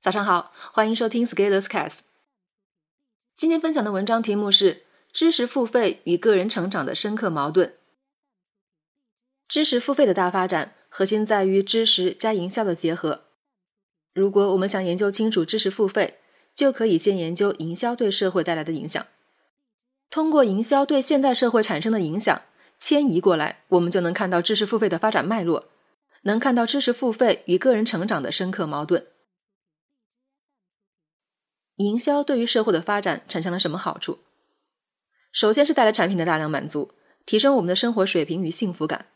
早上好，欢迎收听 Scalers Cast。今天分享的文章题目是“知识付费与个人成长的深刻矛盾”。知识付费的大发展，核心在于知识加营销的结合。如果我们想研究清楚知识付费，就可以先研究营销对社会带来的影响。通过营销对现代社会产生的影响，迁移过来，我们就能看到知识付费的发展脉络，能看到知识付费与个人成长的深刻矛盾。营销对于社会的发展产生了什么好处？首先是带来产品的大量满足，提升我们的生活水平与幸福感。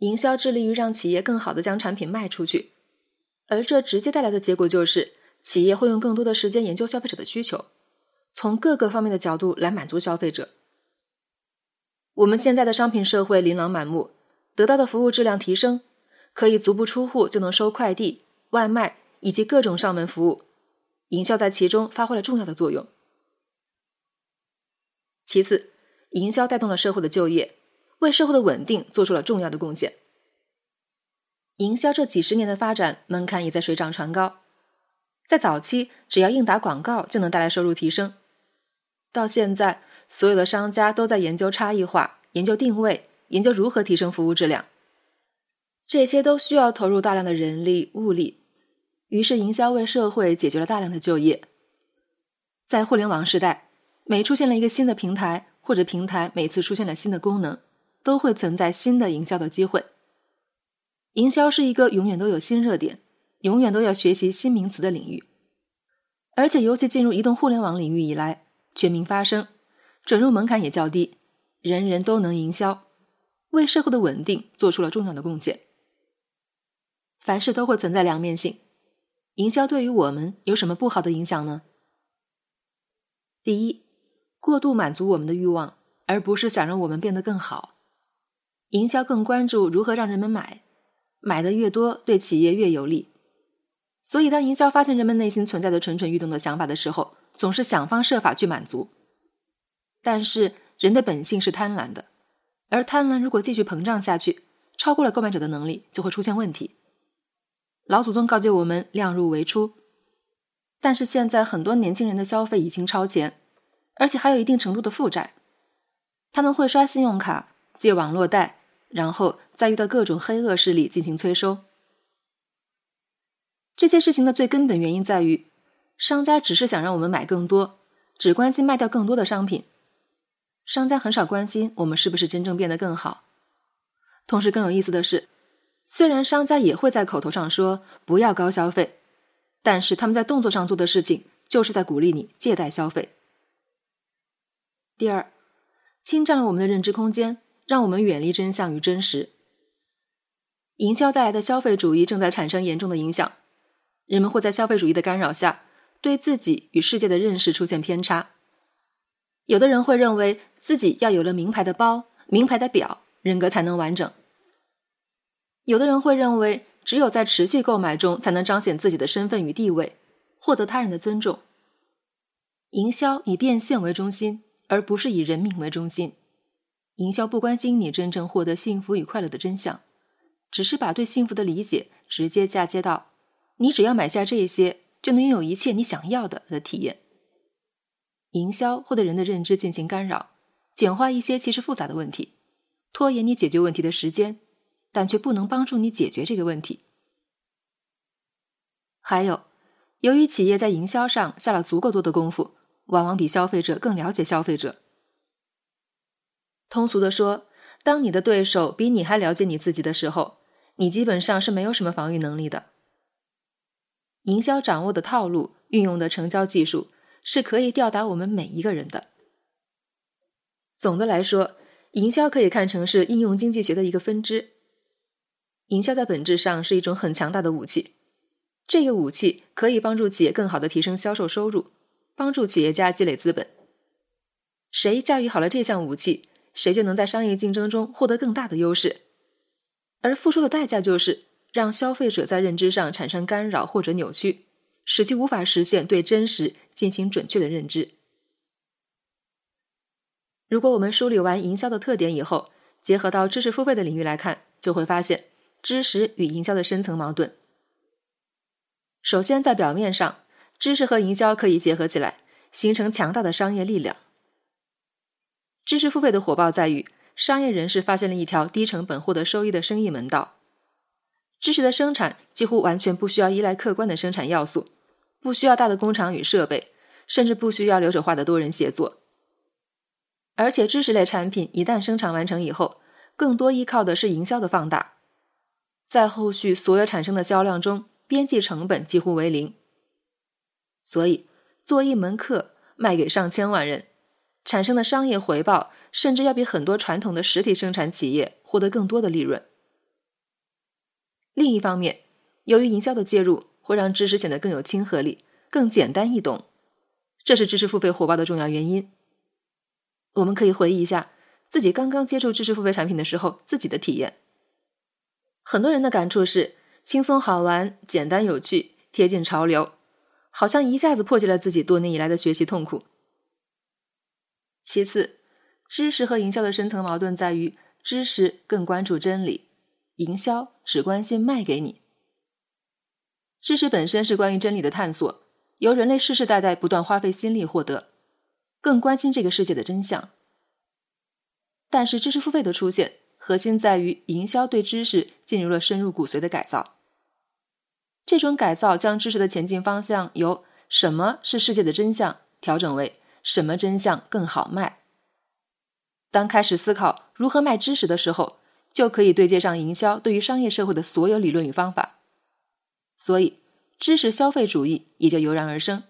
营销致力于让企业更好的将产品卖出去，而这直接带来的结果就是，企业会用更多的时间研究消费者的需求，从各个方面的角度来满足消费者。我们现在的商品社会琳琅满目，得到的服务质量提升，可以足不出户就能收快递、外卖以及各种上门服务。营销在其中发挥了重要的作用。其次，营销带动了社会的就业，为社会的稳定做出了重要的贡献。营销这几十年的发展门槛也在水涨船高，在早期只要硬打广告就能带来收入提升，到现在所有的商家都在研究差异化、研究定位、研究如何提升服务质量，这些都需要投入大量的人力物力。于是，营销为社会解决了大量的就业。在互联网时代，每出现了一个新的平台，或者平台每次出现了新的功能，都会存在新的营销的机会。营销是一个永远都有新热点、永远都要学习新名词的领域，而且尤其进入移动互联网领域以来，全民发声，准入门槛也较低，人人都能营销，为社会的稳定做出了重要的贡献。凡事都会存在两面性。营销对于我们有什么不好的影响呢？第一，过度满足我们的欲望，而不是想让我们变得更好。营销更关注如何让人们买，买的越多，对企业越有利。所以，当营销发现人们内心存在的蠢蠢欲动的想法的时候，总是想方设法去满足。但是，人的本性是贪婪的，而贪婪如果继续膨胀下去，超过了购买者的能力，就会出现问题。老祖宗告诫我们量入为出，但是现在很多年轻人的消费已经超前，而且还有一定程度的负债。他们会刷信用卡、借网络贷，然后再遇到各种黑恶势力进行催收。这些事情的最根本原因在于，商家只是想让我们买更多，只关心卖掉更多的商品。商家很少关心我们是不是真正变得更好。同时，更有意思的是。虽然商家也会在口头上说不要高消费，但是他们在动作上做的事情就是在鼓励你借贷消费。第二，侵占了我们的认知空间，让我们远离真相与真实。营销带来的消费主义正在产生严重的影响，人们会在消费主义的干扰下，对自己与世界的认识出现偏差。有的人会认为自己要有了名牌的包、名牌的表，人格才能完整。有的人会认为，只有在持续购买中才能彰显自己的身份与地位，获得他人的尊重。营销以变现为中心，而不是以人民为中心。营销不关心你真正获得幸福与快乐的真相，只是把对幸福的理解直接嫁接到你只要买下这些，就能拥有一切你想要的的体验。营销会对人的认知进行干扰，简化一些其实复杂的问题，拖延你解决问题的时间。但却不能帮助你解决这个问题。还有，由于企业在营销上下了足够多的功夫，往往比消费者更了解消费者。通俗的说，当你的对手比你还了解你自己的时候，你基本上是没有什么防御能力的。营销掌握的套路、运用的成交技术，是可以吊打我们每一个人的。总的来说，营销可以看成是应用经济学的一个分支。营销在本质上是一种很强大的武器，这个武器可以帮助企业更好的提升销售收入，帮助企业家积累资本。谁驾驭好了这项武器，谁就能在商业竞争中获得更大的优势。而付出的代价就是让消费者在认知上产生干扰或者扭曲，使其无法实现对真实进行准确的认知。如果我们梳理完营销的特点以后，结合到知识付费的领域来看，就会发现。知识与营销的深层矛盾。首先，在表面上，知识和营销可以结合起来，形成强大的商业力量。知识付费的火爆在于，商业人士发现了一条低成本获得收益的生意门道。知识的生产几乎完全不需要依赖客观的生产要素，不需要大的工厂与设备，甚至不需要流水化的多人协作。而且，知识类产品一旦生产完成以后，更多依靠的是营销的放大，在后续所有产生的销量中，边际成本几乎为零。所以，做一门课卖给上千万人，产生的商业回报，甚至要比很多传统的实体生产企业获得更多的利润。另一方面，由于营销的介入，会让知识显得更有亲和力、更简单易懂，这是知识付费火爆的重要原因。我们可以回忆一下。自己刚刚接触知识付费产品的时候，自己的体验，很多人的感触是轻松好玩、简单有趣、贴近潮流，好像一下子破解了自己多年以来的学习痛苦。其次，知识和营销的深层矛盾在于，知识更关注真理，营销只关心卖给你。知识本身是关于真理的探索，由人类世世代代不断花费心力获得，更关心这个世界的真相。但是知识付费的出现，核心在于营销对知识进入了深入骨髓的改造。这种改造将知识的前进方向由“什么是世界的真相”调整为“什么真相更好卖”。当开始思考如何卖知识的时候，就可以对接上营销对于商业社会的所有理论与方法。所以，知识消费主义也就油然而生。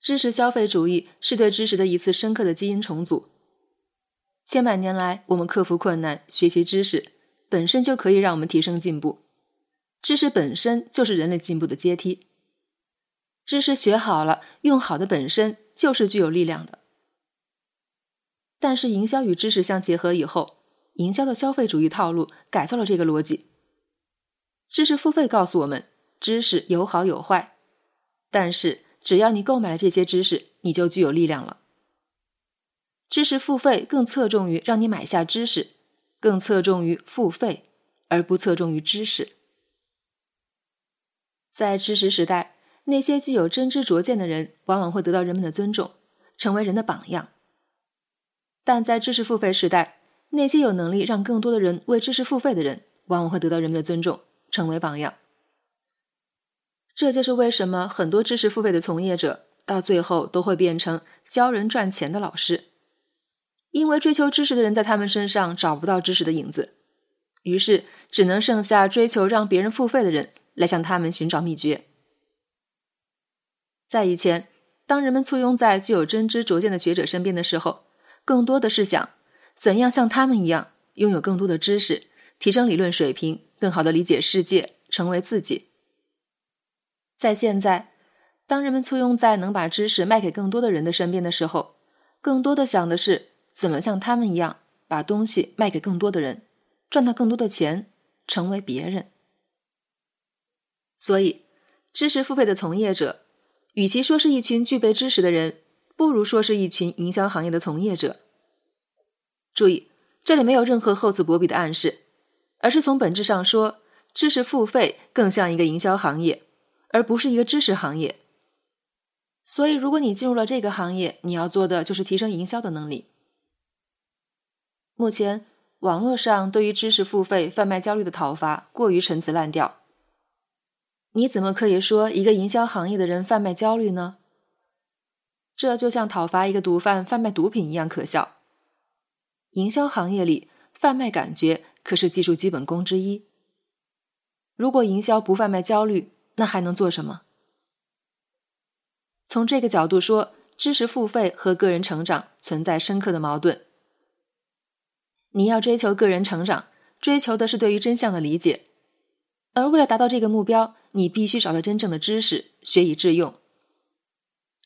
知识消费主义是对知识的一次深刻的基因重组。千百年来，我们克服困难、学习知识，本身就可以让我们提升进步。知识本身就是人类进步的阶梯。知识学好了、用好的本身就是具有力量的。但是，营销与知识相结合以后，营销的消费主义套路改造了这个逻辑。知识付费告诉我们，知识有好有坏，但是只要你购买了这些知识，你就具有力量了。知识付费更侧重于让你买下知识，更侧重于付费，而不侧重于知识。在知识时代，那些具有真知灼见的人往往会得到人们的尊重，成为人的榜样；但在知识付费时代，那些有能力让更多的人为知识付费的人，往往会得到人们的尊重，成为榜样。这就是为什么很多知识付费的从业者到最后都会变成教人赚钱的老师。因为追求知识的人在他们身上找不到知识的影子，于是只能剩下追求让别人付费的人来向他们寻找秘诀。在以前，当人们簇拥在具有真知灼见的学者身边的时候，更多的是想怎样像他们一样拥有更多的知识，提升理论水平，更好的理解世界，成为自己。在现在，当人们簇拥在能把知识卖给更多的人的身边的时候，更多的想的是。怎么像他们一样把东西卖给更多的人，赚到更多的钱，成为别人？所以，知识付费的从业者，与其说是一群具备知识的人，不如说是一群营销行业的从业者。注意，这里没有任何厚此薄彼的暗示，而是从本质上说，知识付费更像一个营销行业，而不是一个知识行业。所以，如果你进入了这个行业，你要做的就是提升营销的能力。目前，网络上对于知识付费贩卖焦虑的讨伐过于陈词滥调。你怎么可以说一个营销行业的人贩卖焦虑呢？这就像讨伐一个毒贩贩卖毒品一样可笑。营销行业里贩卖感觉可是技术基本功之一。如果营销不贩卖焦虑，那还能做什么？从这个角度说，知识付费和个人成长存在深刻的矛盾。你要追求个人成长，追求的是对于真相的理解，而为了达到这个目标，你必须找到真正的知识，学以致用。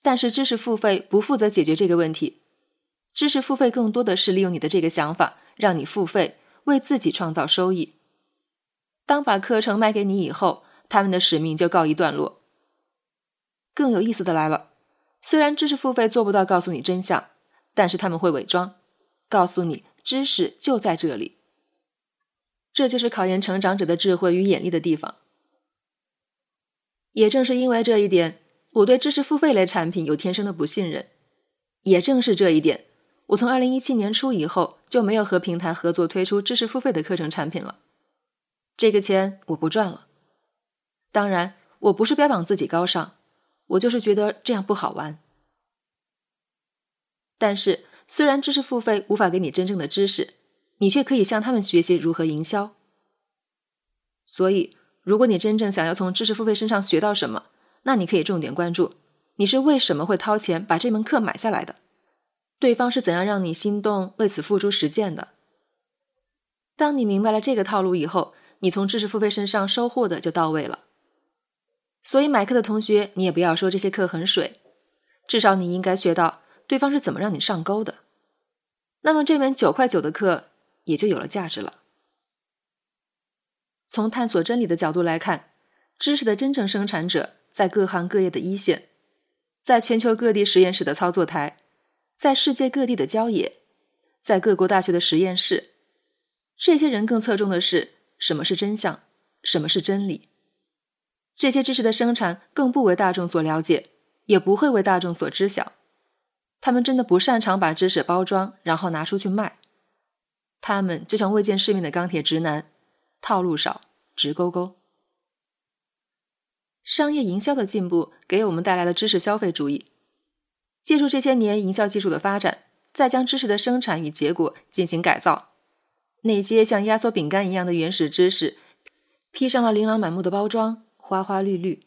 但是知识付费不负责解决这个问题，知识付费更多的是利用你的这个想法，让你付费，为自己创造收益。当把课程卖给你以后，他们的使命就告一段落。更有意思的来了，虽然知识付费做不到告诉你真相，但是他们会伪装，告诉你。知识就在这里，这就是考验成长者的智慧与眼力的地方。也正是因为这一点，我对知识付费类产品有天生的不信任。也正是这一点，我从二零一七年初以后就没有和平台合作推出知识付费的课程产品了。这个钱我不赚了。当然，我不是标榜自己高尚，我就是觉得这样不好玩。但是，虽然知识付费无法给你真正的知识，你却可以向他们学习如何营销。所以，如果你真正想要从知识付费身上学到什么，那你可以重点关注你是为什么会掏钱把这门课买下来的，对方是怎样让你心动、为此付诸实践的。当你明白了这个套路以后，你从知识付费身上收获的就到位了。所以买课的同学，你也不要说这些课很水，至少你应该学到对方是怎么让你上钩的。那么这门九块九的课也就有了价值了。从探索真理的角度来看，知识的真正生产者在各行各业的一线，在全球各地实验室的操作台，在世界各地的郊野，在各国大学的实验室。这些人更侧重的是什么是真相，什么是真理。这些知识的生产更不为大众所了解，也不会为大众所知晓。他们真的不擅长把知识包装，然后拿出去卖。他们就像未见世面的钢铁直男。套路少，直勾勾。商业营销的进步给我们带来了知识消费主义。借助这些年营销技术的发展，再将知识的生产与结果进行改造。那些像压缩饼干一样的原始知识，披上了琳琅满目的包装，花花绿绿。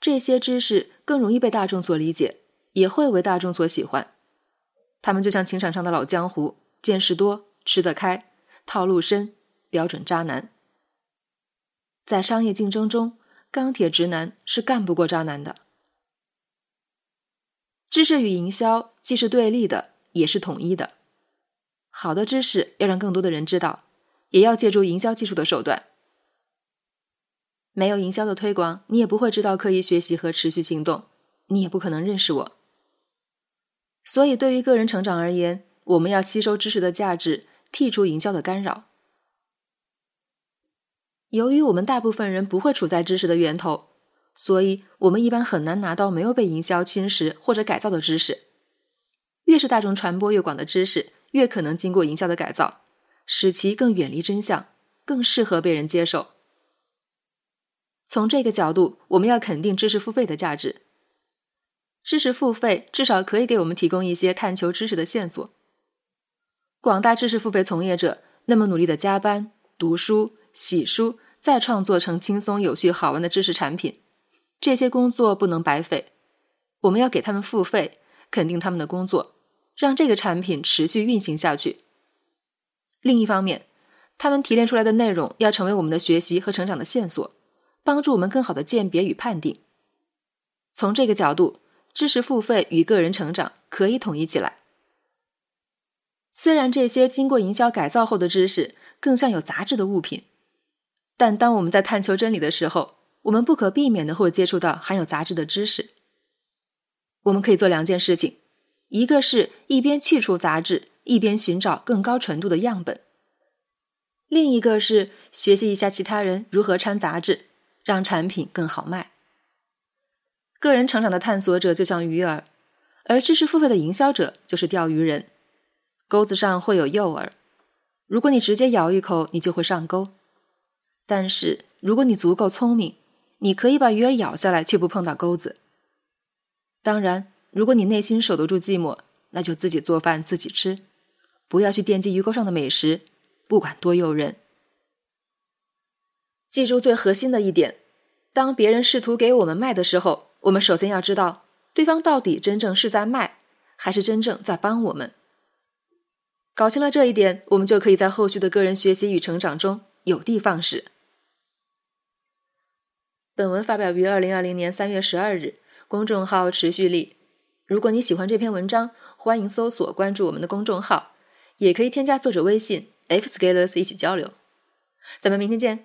这些知识更容易被大众所理解，也会为大众所喜欢。他们就像情场上的老江湖，见识多，吃得开，套路深。标准渣男，在商业竞争中，钢铁直男是干不过渣男的。知识与营销既是对立的，也是统一的。好的知识要让更多的人知道，也要借助营销技术的手段。没有营销的推广，你也不会知道刻意学习和持续行动，你也不可能认识我。所以，对于个人成长而言，我们要吸收知识的价值，剔除营销的干扰。由于我们大部分人不会处在知识的源头，所以我们一般很难拿到没有被营销侵蚀或者改造的知识。越是大众传播越广的知识，越可能经过营销的改造，使其更远离真相，更适合被人接受。从这个角度，我们要肯定知识付费的价值。知识付费至少可以给我们提供一些探求知识的线索。广大知识付费从业者那么努力的加班读书。洗书，再创作成轻松、有趣、好玩的知识产品，这些工作不能白费。我们要给他们付费，肯定他们的工作，让这个产品持续运行下去。另一方面，他们提炼出来的内容要成为我们的学习和成长的线索，帮助我们更好的鉴别与判定。从这个角度，知识付费与个人成长可以统一起来。虽然这些经过营销改造后的知识更像有杂质的物品。但当我们在探求真理的时候，我们不可避免的会接触到含有杂质的知识。我们可以做两件事情：一个是一边去除杂质，一边寻找更高纯度的样本；另一个是学习一下其他人如何掺杂质，让产品更好卖。个人成长的探索者就像鱼儿，而知识付费的营销者就是钓鱼人。钩子上会有诱饵，如果你直接咬一口，你就会上钩。但是，如果你足够聪明，你可以把鱼儿咬下来，却不碰到钩子。当然，如果你内心守得住寂寞，那就自己做饭自己吃，不要去惦记鱼钩上的美食，不管多诱人。记住最核心的一点：当别人试图给我们卖的时候，我们首先要知道对方到底真正是在卖，还是真正在帮我们。搞清了这一点，我们就可以在后续的个人学习与成长中有的放矢。本文发表于二零二零年三月十二日，公众号持续力。如果你喜欢这篇文章，欢迎搜索关注我们的公众号，也可以添加作者微信 f scalers 一起交流。咱们明天见。